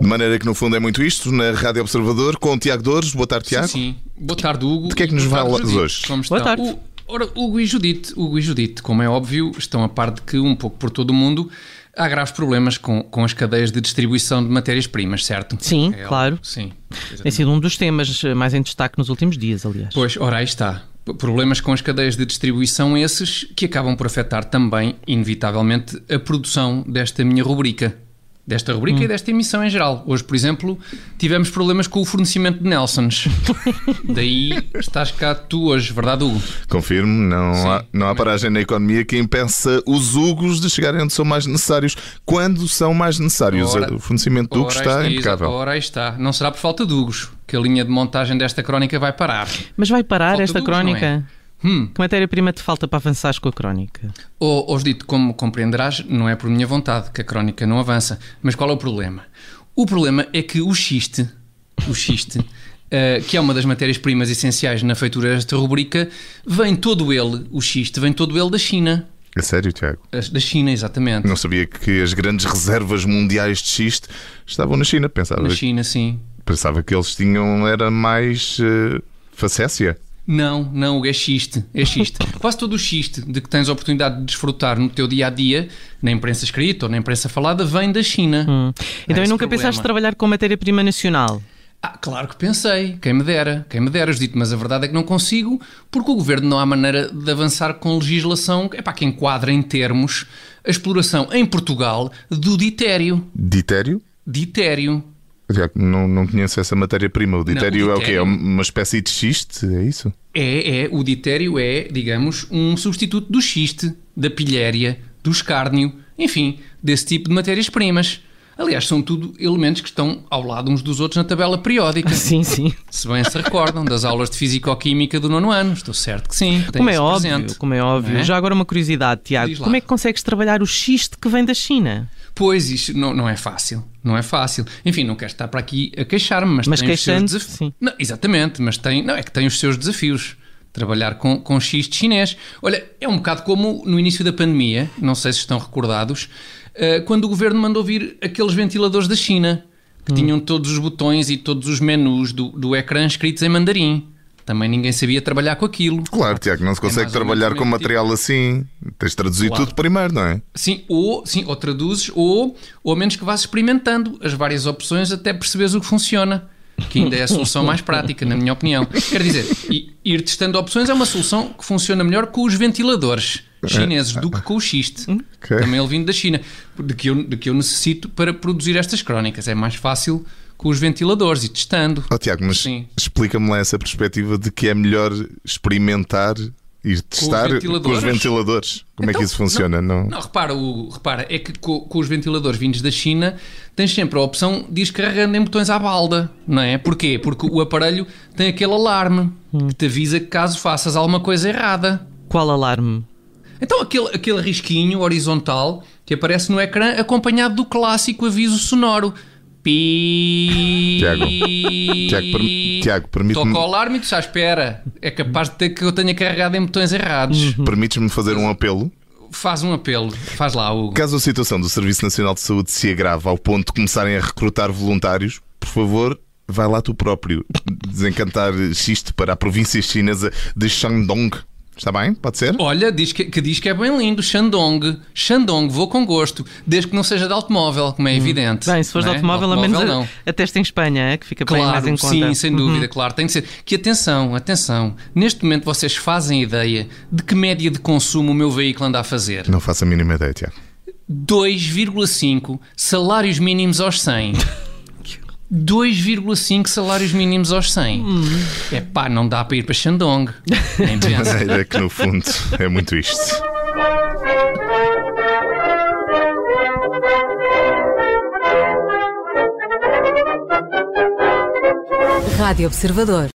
De maneira que, no fundo, é muito isto, na Rádio Observador, com o Tiago Dores. Boa tarde, Tiago. Sim, sim. Boa tarde, Hugo. De que é que nos Judite. hoje? Como Boa tarde. O- ora, Hugo e Judite, Hugo e Judite, como é óbvio, estão a par de que, um pouco por todo o mundo, há graves problemas com, com as cadeias de distribuição de matérias-primas, certo? Sim, É claro. Sim. Tem sido um dos temas eh, mais em destaque nos últimos dias, aliás. Pois, ora, aí está. Problemas com as cadeias de distribuição esses que acabam por afetar também, inevitavelmente, a produção desta minha rubrica. Desta rubrica Hum. e desta emissão em geral. Hoje, por exemplo, tivemos problemas com o fornecimento de Nelsons. Daí estás cá tu hoje, verdade, Hugo? Confirmo, não Sim, há, não há paragem na economia que impeça os Hugos de chegarem onde são mais necessários. Quando são mais necessários? Ora- o fornecimento de Hugos Ora, está aí impecável. Ora, aí está. Não será por falta de Hugos que a linha de montagem desta crónica vai parar. Mas vai parar Falta esta não é? crónica? Hum. Que matéria-prima te falta para avançares com a crónica? Ou, dito, como compreenderás, não é por minha vontade que a crónica não avança. Mas qual é o problema? O problema é que o xiste, o xiste, eh, que é uma das matérias-primas essenciais na feitura desta rubrica, vem todo ele, o xiste, vem todo ele da China. É sério, Tiago? Da China, exatamente. Não sabia que as grandes reservas mundiais de xiste estavam na China. Pensava, Na China, sim. pensava que eles tinham era mais uh, facécia. Não, não, é xiste, é xiste. Quase todo o xiste de que tens a oportunidade de desfrutar no teu dia a dia, na imprensa escrita ou na imprensa falada, vem da China. Hum. Então, esse e nunca problema. pensaste trabalhar com matéria-prima nacional? Ah, claro que pensei, quem me dera, quem me dera, dito, mas a verdade é que não consigo, porque o governo não há maneira de avançar com legislação epá, que enquadra em termos a exploração em Portugal do ditério. Ditério? Ditério. Não, não conheço essa matéria-prima. O ditério o é o quê? É uma espécie de xiste? É isso? É, é, o ditério é, digamos, um substituto do xiste, da pilhéria, do escárnio, enfim, desse tipo de matérias-primas. Aliás, são tudo elementos que estão ao lado uns dos outros na tabela periódica. Sim, sim. Se bem se recordam das aulas de Físico-Química do nono ano, estou certo que sim. Como é óbvio, como é óbvio. Não é? Já agora uma curiosidade, Tiago. Como é que consegues trabalhar o xiste que vem da China? Pois, isto não, não é fácil. Não é fácil. Enfim, não quero estar para aqui a queixar-me, mas, Mas tem os seus desafios. Não, exatamente, mas tem, não, é que tem os seus desafios. Trabalhar com, com xiste chinês. Olha, é um bocado como no início da pandemia, não sei se estão recordados, eh, quando o governo mandou vir aqueles ventiladores da China, que Hum. tinham todos os botões e todos os menus do, do ecrã escritos em mandarim. Também ninguém sabia trabalhar com aquilo. Claro, Tiago, não se consegue É mais ou trabalhar com material assim. Tens de traduzir Claro. tudo primeiro, não é? Sim, ou, sim, ou traduzes, ou, ou a menos que vás experimentando as várias opções até perceberes o que funciona. Que ainda é a solução mais prática, na minha opinião. Quer dizer, ir testando opções é uma solução que funciona melhor com os ventiladores chineses do que com o xiste. Ok. Também ele vindo da China. De que, eu, de que eu necessito para produzir estas crónicas. É mais fácil com os ventiladores e testando. Oh, Tiago, mas Sim. explica-me lá essa perspectiva de que é melhor experimentar e testar com os ventiladores. ventiladores? Como é que Então, isso funciona? Não... Não, repara, o, repara é que co- com, os ventiladores vindos da China tens sempre a opção de ir carregando em botões à balda, não é? Porquê? Porque o aparelho tem aquele alarme que te avisa que caso faças alguma coisa errada. Qual alarme? Então aquele, aquele risquinho horizontal que aparece no ecrã acompanhado do clássico aviso sonoro. Pi. Tiago, Tiago, per- Tiago, permite-me Toca o alarme e tu à espera. É capaz de ter que eu tenha carregado em botões errados. permites-me fazer um apelo? Faz um apelo. Faz lá, Hugo. Caso a situação do Serviço Nacional de Saúde se agrave ao ponto de começarem a recrutar voluntários, por favor, vai lá tu próprio desencantar xiste para a província chinesa de Shandong. Está bem? Pode ser? Olha, diz que, que diz que é bem lindo, Shandong. Shandong, vou com gosto, desde que não seja de automóvel, como é evidente. Bem, se fores de é? automóvel, ao menos não. a, a testa em Espanha, é? que fica bem mais em Claro, conta. sim, sem dúvida, claro, tem de ser. Que atenção, atenção, neste momento vocês fazem ideia de que média de consumo o meu veículo anda a fazer? Não faço a mínima ideia, Tiago. 2,5 salários mínimos aos 100. 2,5 salários mínimos aos 100. É pá, não dá para ir para Shandong. Nem De pensa. maneira que, no fundo, é muito isto. Rádio Observador.